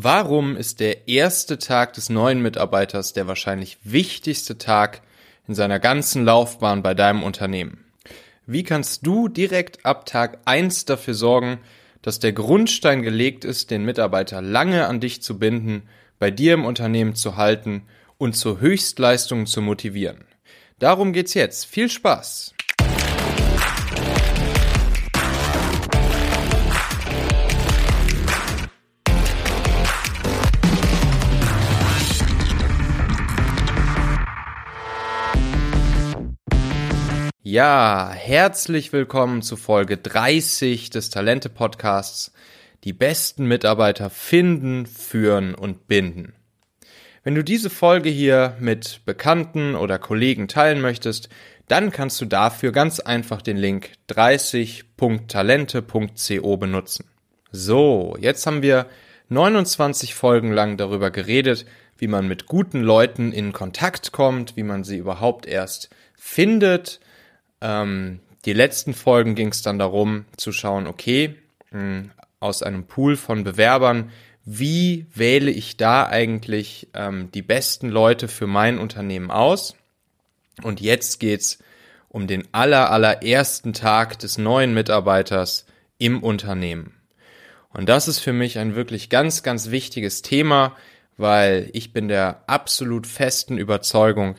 Warum ist der erste Tag des neuen Mitarbeiters der wahrscheinlich wichtigste Tag in seiner ganzen Laufbahn bei deinem Unternehmen? Wie kannst du direkt ab Tag eins dafür sorgen, dass der Grundstein gelegt ist, den Mitarbeiter lange an dich zu binden, bei dir im Unternehmen zu halten und zur Höchstleistung zu motivieren? Darum geht's jetzt. Viel Spaß! Ja, herzlich willkommen zu Folge 30 des Talente Podcasts. Die besten Mitarbeiter finden, führen und binden. Wenn du diese Folge hier mit Bekannten oder Kollegen teilen möchtest, dann kannst du dafür ganz einfach den Link 30.talente.co benutzen. So, jetzt haben wir 29 Folgen lang darüber geredet, wie man mit guten Leuten in Kontakt kommt, wie man sie überhaupt erst findet, ähm, die letzten Folgen ging es dann darum zu schauen, okay, mh, hm, aus einem Pool von Bewerbern, wie wähle ich da eigentlich ähm, die besten Leute für mein Unternehmen aus? Und jetzt geht's um den aller, allerersten Tag des neuen Mitarbeiters im Unternehmen. Und das ist für mich ein wirklich ganz, ganz wichtiges Thema, weil ich bin der absolut festen Überzeugung,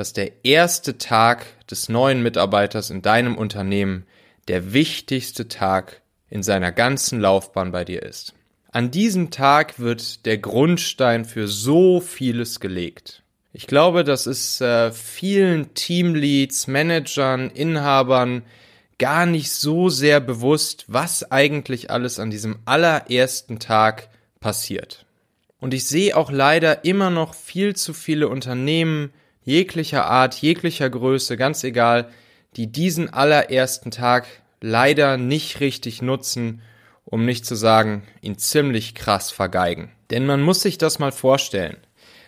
dass der erste Tag des neuen Mitarbeiters in deinem Unternehmen der wichtigste Tag in seiner ganzen Laufbahn bei dir ist. An diesem Tag wird der Grundstein für so vieles gelegt. Ich glaube, das ist äh, vielen Teamleads, Managern, Inhabern gar nicht so sehr bewusst, was eigentlich alles an diesem allerersten Tag passiert. Und ich sehe auch leider immer noch viel zu viele Unternehmen, jeglicher Art, jeglicher Größe, ganz egal, die diesen allerersten Tag leider nicht richtig nutzen, um nicht zu sagen, ihn ziemlich krass vergeigen. Denn man muss sich das mal vorstellen.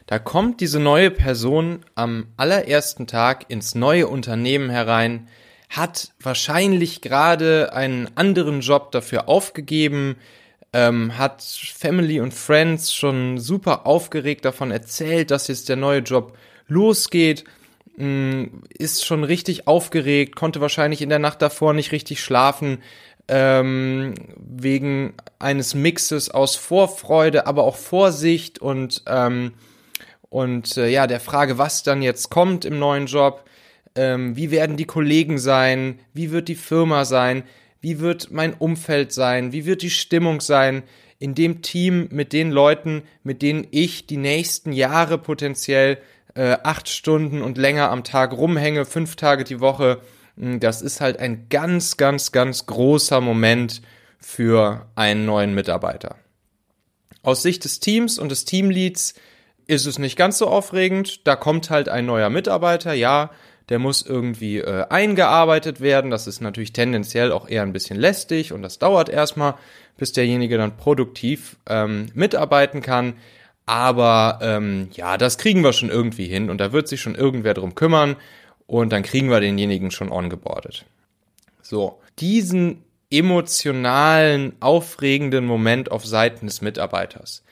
Da kommt diese neue Person am allerersten Tag ins neue Unternehmen herein, hat wahrscheinlich gerade einen anderen Job dafür aufgegeben, ähm, hat Family und Friends schon super aufgeregt davon erzählt, dass jetzt der neue Job losgeht, mm, ist schon richtig aufgeregt, konnte wahrscheinlich in der Nacht davor nicht richtig schlafen, ähm, wegen eines Mixes aus Vorfreude, aber auch Vorsicht und, ähm, und äh, ja, der Frage, was dann jetzt kommt im neuen Job, ähm, wie werden die Kollegen sein, wie wird die Firma sein, wie wird mein Umfeld sein, wie wird die Stimmung sein in dem Team mit den Leuten, mit denen ich die nächsten Jahre potenziell äh, acht Stunden und länger am Tag rumhänge, fünf Tage die Woche, hm, das ist halt ein ganz, ganz, ganz großer Moment für einen neuen Mitarbeiter. Aus Sicht des Teams und des Teamleads ist es nicht ganz so aufregend. Da kommt halt ein neuer Mitarbeiter, ja, der muss irgendwie äh, eingearbeitet werden. Das ist natürlich tendenziell auch eher ein bisschen lästig und das dauert erstmal, bis derjenige dann produktiv ähm, mitarbeiten kann. Aber ähm, ja, das kriegen wir schon irgendwie hin und da wird sich schon irgendwer drum kümmern und dann kriegen wir denjenigen schon ongeboardet. So, diesen emotionalen, aufregenden Moment auf Seiten des Mitarbeiters,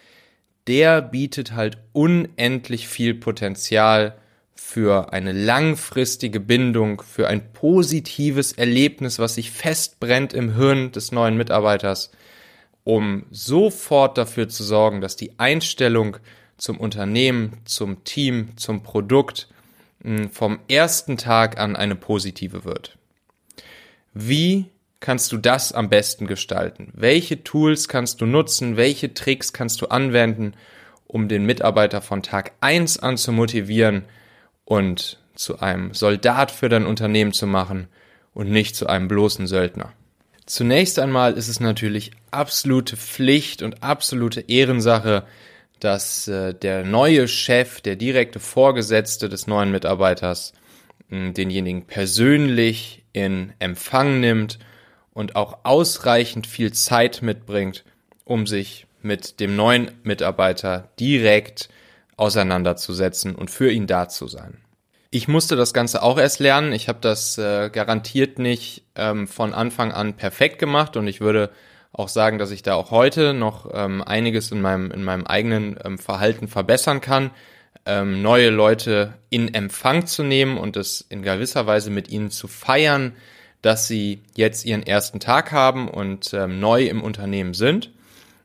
der bietet halt unendlich viel Potenzial für eine langfristige Bindung, für ein positives Erlebnis, was sich festbrennt im Hirn des neuen Mitarbeiters um sofort dafür zu sorgen, dass die Einstellung zum Unternehmen, zum Team, zum Produkt hm, vom ersten Tag an eine positive wird. Wie kannst du das am besten gestalten? Welche Tools kannst du nutzen? Welche Tricks kannst du anwenden, um den Mitarbeiter von Tag eins an zu motivieren und zu einem Soldat für dein Unternehmen zu machen und nicht zu einem bloßen Söldner? Zunächst einmal ist es natürlich absolute Pflicht und absolute Ehrensache, dass äh, der neue Chef, der direkte Vorgesetzte des neuen Mitarbeiters, mh, denjenigen persönlich in Empfang nimmt und auch ausreichend viel Zeit mitbringt, um sich mit dem neuen Mitarbeiter direkt auseinanderzusetzen und für ihn da zu sein. Ich musste das Ganze auch erst lernen. Ich habe das äh, garantiert nicht ähm, von Anfang an perfekt gemacht und ich würde auch sagen, dass ich da auch heute noch ähm, einiges in meinem, in meinem eigenen ähm, Verhalten verbessern kann, ähm, neue Leute in Empfang zu nehmen und es in gewisser Weise mit ihnen zu feiern, dass sie jetzt ihren ersten Tag haben und ähm, neu im Unternehmen sind.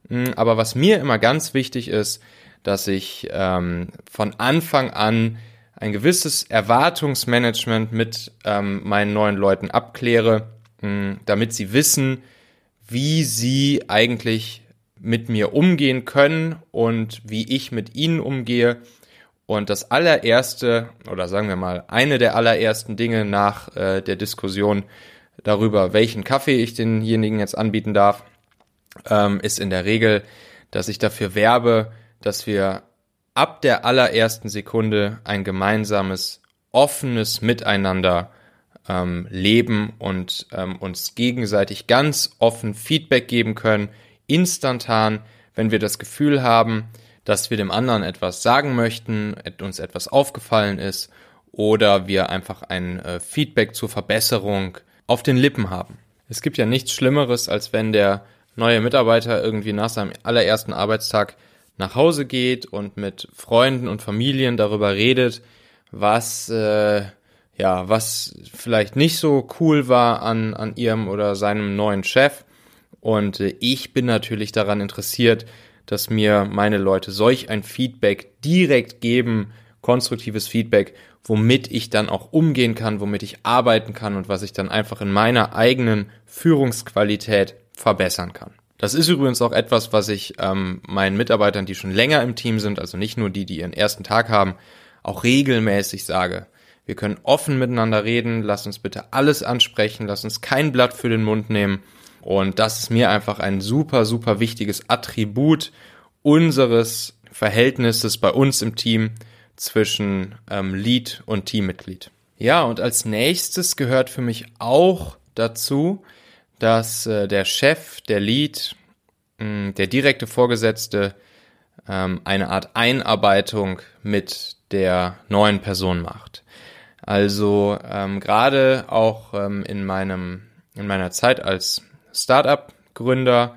Mm, aber was mir immer ganz wichtig ist, dass ich ähm, von Anfang an ein gewisses Erwartungsmanagement mit ähm, meinen neuen Leuten abkläre, mh, mm, damit sie wissen, wie sie eigentlich mit mir umgehen können und wie ich mit ihnen umgehe. Und das allererste, oder sagen wir mal, eine der allerersten Dinge nach äh, der Diskussion darüber, welchen Kaffee ich denjenigen jetzt anbieten darf, ähm, ist in der Regel, dass ich dafür werbe, dass wir ab der allerersten Sekunde ein gemeinsames, offenes Miteinander ähm, leben und ähm, uns gegenseitig ganz offen Feedback geben können, instantan, wenn wir das Gefühl haben, dass wir dem anderen etwas sagen möchten, uns etwas aufgefallen ist oder wir einfach ein äh, Feedback zur Verbesserung auf den Lippen haben. Es gibt ja nichts Schlimmeres, als wenn der neue Mitarbeiter irgendwie nach seinem allerersten Arbeitstag nach Hause geht und mit Freunden und Familien darüber redet, was äh, ja, was vielleicht nicht so cool war an, an ihrem oder seinem neuen Chef. Und äh, ich bin natürlich daran interessiert, dass mir meine Leute solch ein Feedback direkt geben, konstruktives Feedback, womit ich dann auch umgehen kann, womit ich arbeiten kann und was ich dann einfach in meiner eigenen Führungsqualität verbessern kann. Das ist übrigens auch etwas, was ich ähm, meinen Mitarbeitern, die schon länger im Team sind, also nicht nur die, die ihren ersten Tag haben, auch regelmäßig sage. Wir können offen miteinander reden. Lass uns bitte alles ansprechen. Lass uns kein Blatt für den Mund nehmen. Und das ist mir einfach ein super, super wichtiges Attribut unseres Verhältnisses bei uns im Team zwischen ähm, Lead und Teammitglied. Ja, und als nächstes gehört für mich auch dazu, dass äh, der Chef, der Lead, mh, der direkte Vorgesetzte ähm, eine Art Einarbeitung mit der neuen Person macht. Also ähm, gerade auch ähm, in meinem in meiner Zeit als Startup-Gründer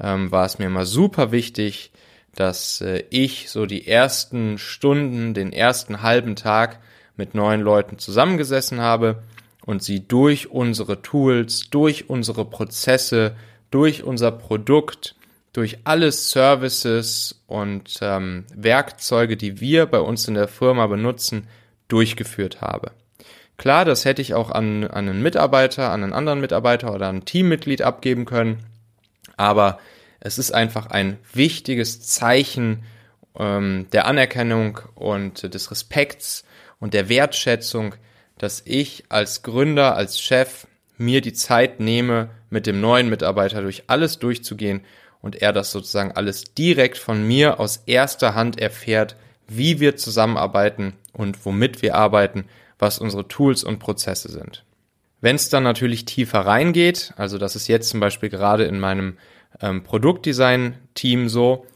ähm, war es mir immer super wichtig, dass äh, ich so die ersten Stunden, den ersten halben Tag mit neuen Leuten zusammengesessen habe und sie durch unsere Tools, durch unsere Prozesse, durch unser Produkt, durch alle Services und ähm, Werkzeuge, die wir bei uns in der Firma benutzen, durchgeführt habe. Klar, das hätte ich auch an, an einen Mitarbeiter, an einen anderen Mitarbeiter oder ein Teammitglied abgeben können, aber es ist einfach ein wichtiges Zeichen ähm, der Anerkennung und des Respekts und der Wertschätzung, dass ich als Gründer, als Chef mir die Zeit nehme, mit dem neuen Mitarbeiter durch alles durchzugehen und er das sozusagen alles direkt von mir aus erster Hand erfährt, wie wir zusammenarbeiten und womit wir arbeiten, was unsere Tools und Prozesse sind. Wenn es dann natürlich tiefer reingeht, also das ist jetzt zum Beispiel gerade in meinem ähm, Produktdesign-Team so,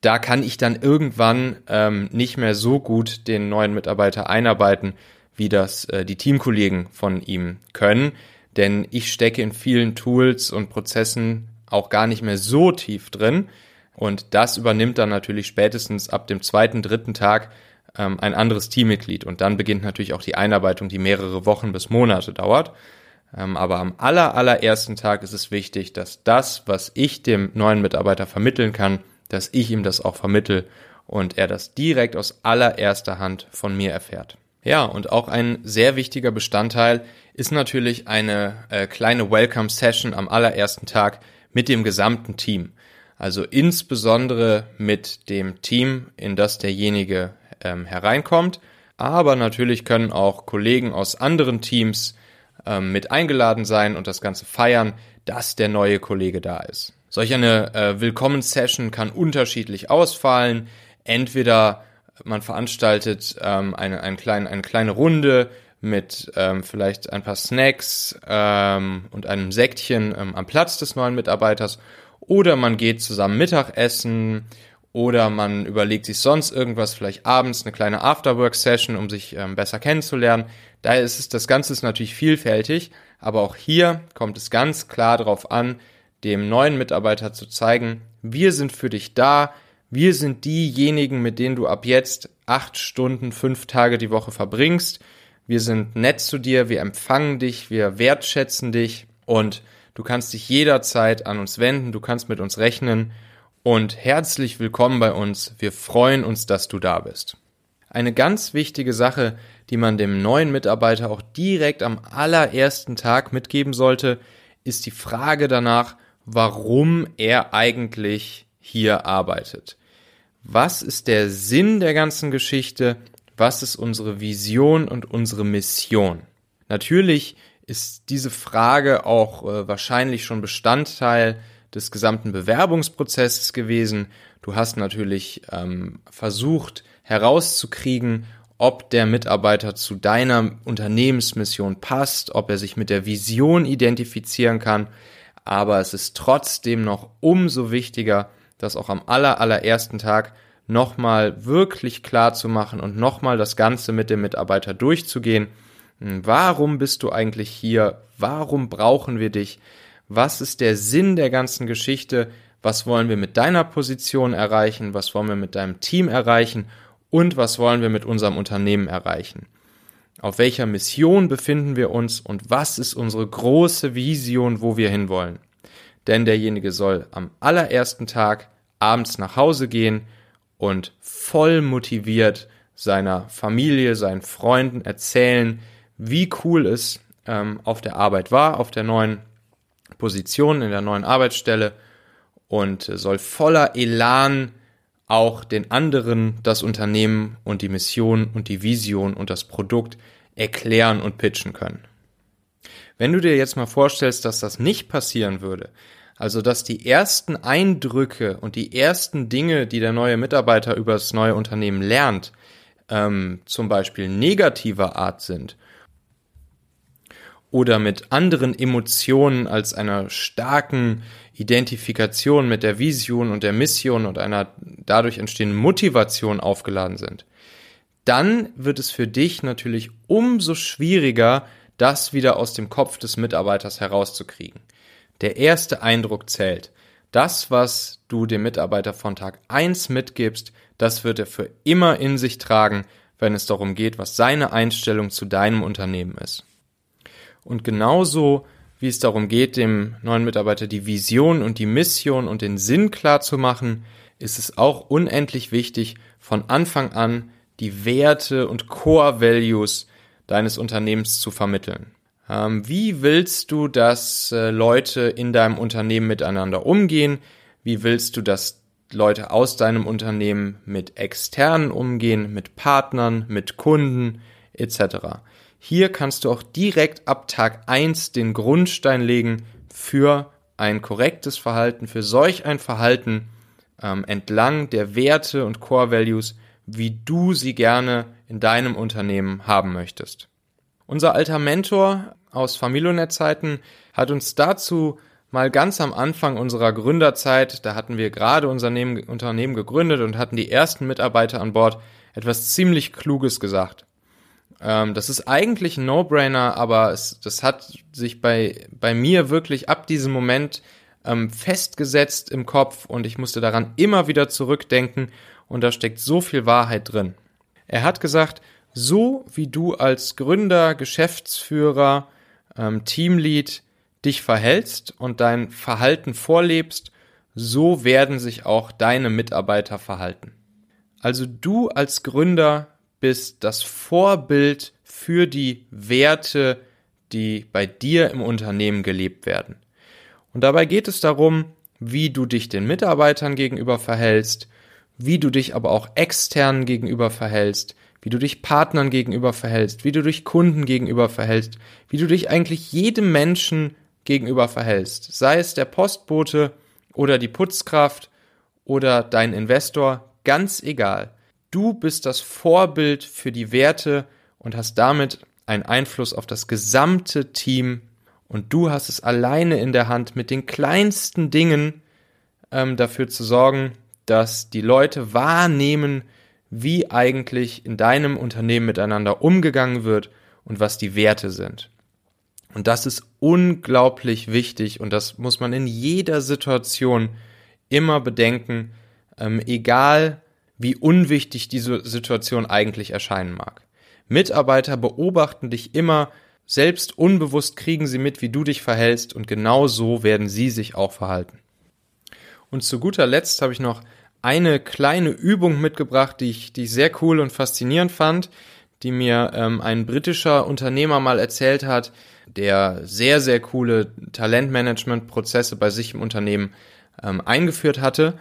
da kann ich dann irgendwann ähm, nicht mehr so gut den neuen Mitarbeiter einarbeiten, wie das äh, die Teamkollegen von ihm können. Denn ich stecke in vielen Tools und Prozessen auch gar nicht mehr so tief drin. Und das übernimmt dann natürlich spätestens ab dem zweiten, dritten Tag ähm, ein anderes Teammitglied. Und dann beginnt natürlich auch die Einarbeitung, die mehrere Wochen bis Monate dauert. Ähm, aber am aller, allerersten Tag ist es wichtig, dass das, was ich dem neuen Mitarbeiter vermitteln kann, dass ich ihm das auch vermittel und er das direkt aus allererster Hand von mir erfährt. Ja, und auch ein sehr wichtiger Bestandteil ist natürlich eine äh, kleine Welcome Session am allerersten Tag mit dem gesamten Team. Also insbesondere mit dem Team, in das derjenige ähm, hereinkommt. Aber natürlich können auch Kollegen aus anderen Teams ähm, mit eingeladen sein und das Ganze feiern, dass der neue Kollege da ist. Solch eine äh, Willkommenssession kann unterschiedlich ausfallen. Entweder man veranstaltet ähm, eine, eine, kleine, eine kleine Runde mit ähm, vielleicht ein paar Snacks ähm, und einem Säckchen ähm, am Platz des neuen Mitarbeiters oder man geht zusammen Mittagessen. Oder man überlegt sich sonst irgendwas, vielleicht abends eine kleine Afterwork-Session, um sich ähm, besser kennenzulernen. Daher ist es, das Ganze ist natürlich vielfältig, aber auch hier kommt es ganz klar darauf an, dem neuen Mitarbeiter zu zeigen, wir sind für dich da, wir sind diejenigen, mit denen du ab jetzt acht Stunden, fünf Tage die Woche verbringst. Wir sind nett zu dir, wir empfangen dich, wir wertschätzen dich. Und du kannst dich jederzeit an uns wenden, du kannst mit uns rechnen und herzlich willkommen bei uns. Wir freuen uns, dass du da bist. Eine ganz wichtige Sache, die man dem neuen Mitarbeiter auch direkt am allerersten Tag mitgeben sollte, ist die Frage danach, warum er eigentlich hier arbeitet. Was ist der Sinn der ganzen Geschichte? Was ist unsere Vision und unsere Mission? Natürlich ist diese Frage auch äh, wahrscheinlich schon Bestandteil des gesamten Bewerbungsprozesses gewesen. Du hast natürlich ähm, versucht herauszukriegen, ob der Mitarbeiter zu deiner Unternehmensmission passt, ob er sich mit der Vision identifizieren kann. Aber es ist trotzdem noch umso wichtiger, das auch am aller, allerersten Tag nochmal wirklich klar zu machen und nochmal das Ganze mit dem Mitarbeiter durchzugehen. Hm, warum bist du eigentlich hier? Warum brauchen wir dich? Was ist der Sinn der ganzen Geschichte? Was wollen wir mit deiner Position erreichen? Was wollen wir mit deinem Team erreichen? Und was wollen wir mit unserem Unternehmen erreichen? Auf welcher Mission befinden wir uns und was ist unsere große Vision, wo wir hinwollen? denn derjenige soll am allerersten Tag abends nach Hause gehen und voll motiviert seiner Familie, seinen Freunden erzählen, wie cool es ähm, auf der Arbeit war, auf der neuen Position, in der neuen Arbeitsstelle und soll voller Elan auch den anderen das Unternehmen und die Mission und die Vision und das Produkt erklären und pitchen können. Wenn du dir jetzt mal vorstellst, dass das nicht passieren würde, also, dass die ersten Eindrücke und die ersten Dinge, die der neue Mitarbeiter über das neue Unternehmen lernt, ähm, zum Beispiel negativer Art sind oder mit anderen Emotionen als einer starken Identifikation mit der Vision und der Mission und einer dadurch entstehenden Motivation aufgeladen sind, dann wird es für dich natürlich umso schwieriger, das wieder aus dem Kopf des Mitarbeiters herauszukriegen. Der erste Eindruck zählt. Das, was du dem Mitarbeiter von Tag eins mitgibst, das wird er für immer in sich tragen, wenn es darum geht, was seine Einstellung zu deinem Unternehmen ist. Und genauso wie es darum geht, dem neuen Mitarbeiter die Vision und die Mission und den Sinn klar zu machen, ist es auch unendlich wichtig, von Anfang an die Werte und Core Values deines Unternehmens zu vermitteln. Ähm, wie willst du, dass äh, Leute in deinem Unternehmen miteinander umgehen? Wie willst du, dass Leute aus deinem Unternehmen mit externen umgehen, mit Partnern, mit Kunden etc. Hier kannst du auch direkt ab Tag eins den Grundstein legen für ein korrektes Verhalten, für solch ein Verhalten ähm, entlang der Werte und Core Values, wie du sie gerne in deinem Unternehmen haben möchtest. Unser alter Mentor aus Familionet-Zeiten hat uns dazu mal ganz am Anfang unserer Gründerzeit, da hatten wir gerade unser Unternehmen gegründet und hatten die ersten Mitarbeiter an Bord, etwas ziemlich Kluges gesagt. Ähm, das ist eigentlich ein No-Brainer, aber es, das hat sich bei, bei mir wirklich ab diesem Moment ähm, festgesetzt im Kopf und ich musste daran immer wieder zurückdenken und da steckt so viel Wahrheit drin. Er hat gesagt, so wie du als Gründer, Geschäftsführer, ähm, Teamlead dich verhältst und dein Verhalten vorlebst, so werden sich auch deine Mitarbeiter verhalten. Also du als Gründer bist das Vorbild für die Werte, die bei dir im Unternehmen gelebt werden. Und dabei geht es darum, wie du dich den Mitarbeitern gegenüber verhältst, wie du dich aber auch externen gegenüber verhältst, wie du dich Partnern gegenüber verhältst, wie du dich Kunden gegenüber verhältst, wie du dich eigentlich jedem Menschen gegenüber verhältst, sei es der Postbote oder die Putzkraft oder dein Investor, ganz egal. Du bist das Vorbild für die Werte und hast damit einen Einfluss auf das gesamte Team und du hast es alleine in der Hand, mit den kleinsten Dingen ähm, dafür zu sorgen, dass die Leute wahrnehmen, wie eigentlich in deinem Unternehmen miteinander umgegangen wird und was die Werte sind. Und das ist unglaublich wichtig und das muss man in jeder Situation immer bedenken, ähm, egal wie unwichtig diese Situation eigentlich erscheinen mag. Mitarbeiter beobachten dich immer, selbst unbewusst kriegen sie mit, wie du dich verhältst und genau so werden sie sich auch verhalten. Und zu guter Letzt habe ich noch eine kleine Übung mitgebracht, die ich, die ich sehr cool und faszinierend fand, die mir ähm, ein britischer Unternehmer mal erzählt hat, der sehr, sehr coole Talentmanagement-Prozesse bei sich im Unternehmen ähm, eingeführt hatte.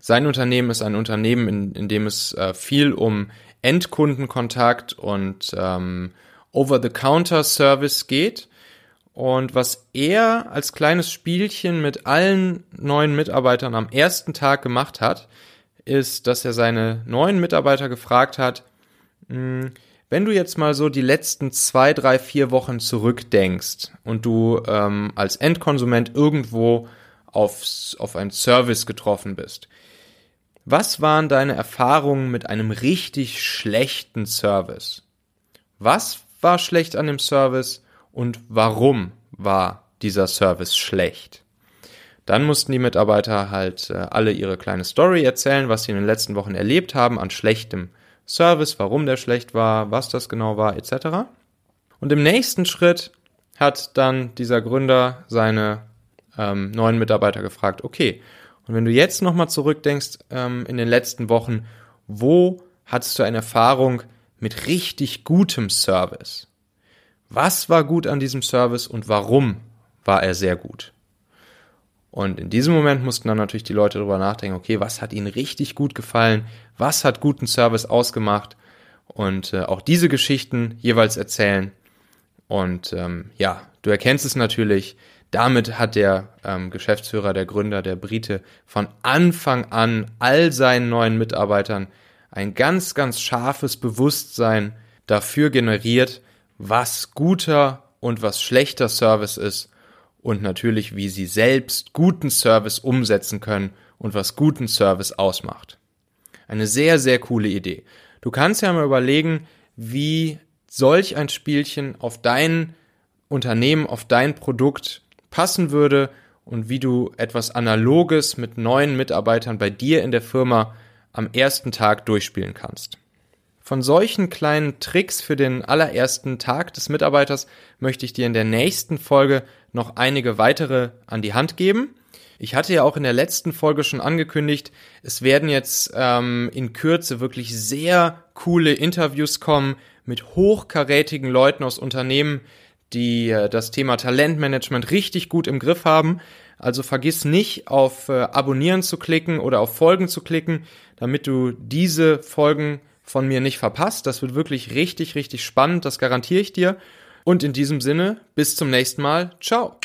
Sein Unternehmen ist ein Unternehmen, in, in dem es äh, viel um Endkundenkontakt und ähm, Over-the-Counter-Service geht. Und was er als kleines Spielchen mit allen neuen Mitarbeitern am ersten Tag gemacht hat, ist, dass er seine neuen Mitarbeiter gefragt hat, hm, wenn du jetzt mal so die letzten zwei, drei, vier Wochen zurückdenkst und du ähm, als Endkonsument irgendwo aufs, auf einen Service getroffen bist, was waren deine Erfahrungen mit einem richtig schlechten Service? Was war schlecht an dem Service und warum war dieser Service schlecht? Dann mussten die Mitarbeiter halt äh, alle ihre kleine Story erzählen, was sie in den letzten Wochen erlebt haben an schlechtem Service, warum der schlecht war, was das genau war, etc. Und im nächsten Schritt hat dann dieser Gründer seine ähm, neuen Mitarbeiter gefragt, okay, und wenn du jetzt nochmal zurückdenkst ähm, in den letzten Wochen, wo hattest du eine Erfahrung mit richtig gutem Service? Was war gut an diesem Service und warum war er sehr gut? Und in diesem Moment mussten dann natürlich die Leute darüber nachdenken, okay, was hat ihnen richtig gut gefallen, was hat guten Service ausgemacht und äh, auch diese Geschichten jeweils erzählen. Und ähm, ja, du erkennst es natürlich, damit hat der ähm, Geschäftsführer, der Gründer, der Brite von Anfang an all seinen neuen Mitarbeitern ein ganz, ganz scharfes Bewusstsein dafür generiert, was guter und was schlechter Service ist und natürlich, wie sie selbst guten Service umsetzen können und was guten Service ausmacht. Eine sehr, sehr coole Idee. Du kannst ja mal überlegen, wie solch ein Spielchen auf dein Unternehmen, auf dein Produkt passen würde und wie du etwas Analoges mit neuen Mitarbeitern bei dir in der Firma am ersten Tag durchspielen kannst. Von solchen kleinen Tricks für den allerersten Tag des Mitarbeiters möchte ich dir in der nächsten Folge noch einige weitere an die Hand geben. Ich hatte ja auch in der letzten Folge schon angekündigt, es werden jetzt ähm, in Kürze wirklich sehr coole Interviews kommen mit hochkarätigen Leuten aus Unternehmen, die äh, das Thema Talentmanagement richtig gut im Griff haben. Also vergiss nicht auf äh, Abonnieren zu klicken oder auf Folgen zu klicken, damit du diese Folgen von mir nicht verpasst. Das wird wirklich richtig, richtig spannend, das garantiere ich dir. Und in diesem Sinne, bis zum nächsten Mal. Ciao.